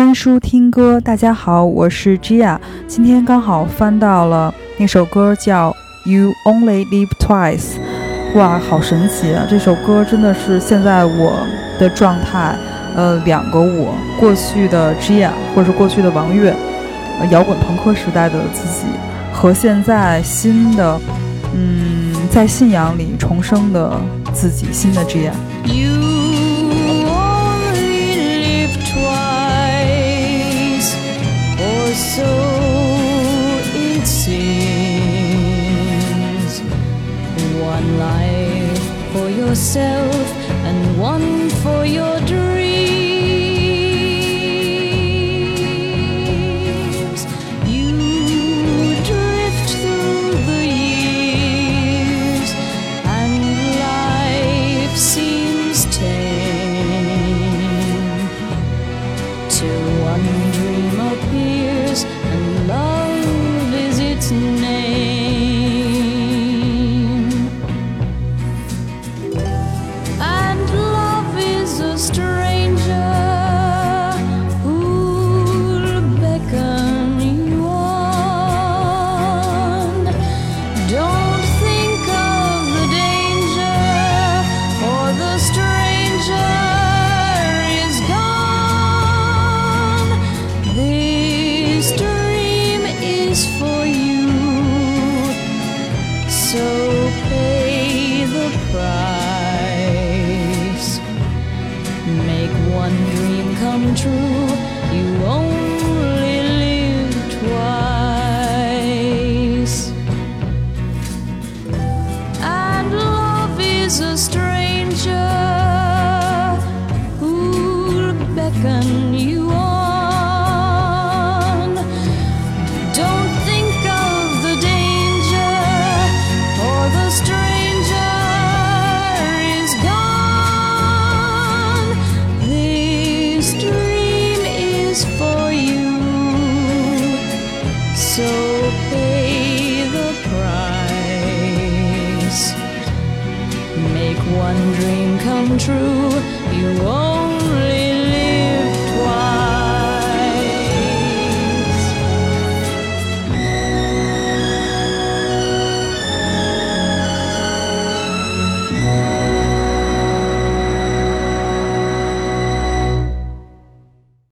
翻书听歌，大家好，我是 Gia。今天刚好翻到了那首歌，叫《You Only Live Twice》。哇，好神奇啊！这首歌真的是现在我的状态，呃，两个我，过去的 Gia，或者是过去的王悦，摇滚朋克时代的自己，和现在新的，嗯，在信仰里重生的自己，新的 Gia。so yourself one dream come true. You only live twice. And love is a stranger who'll beckon Make one dream come true. You only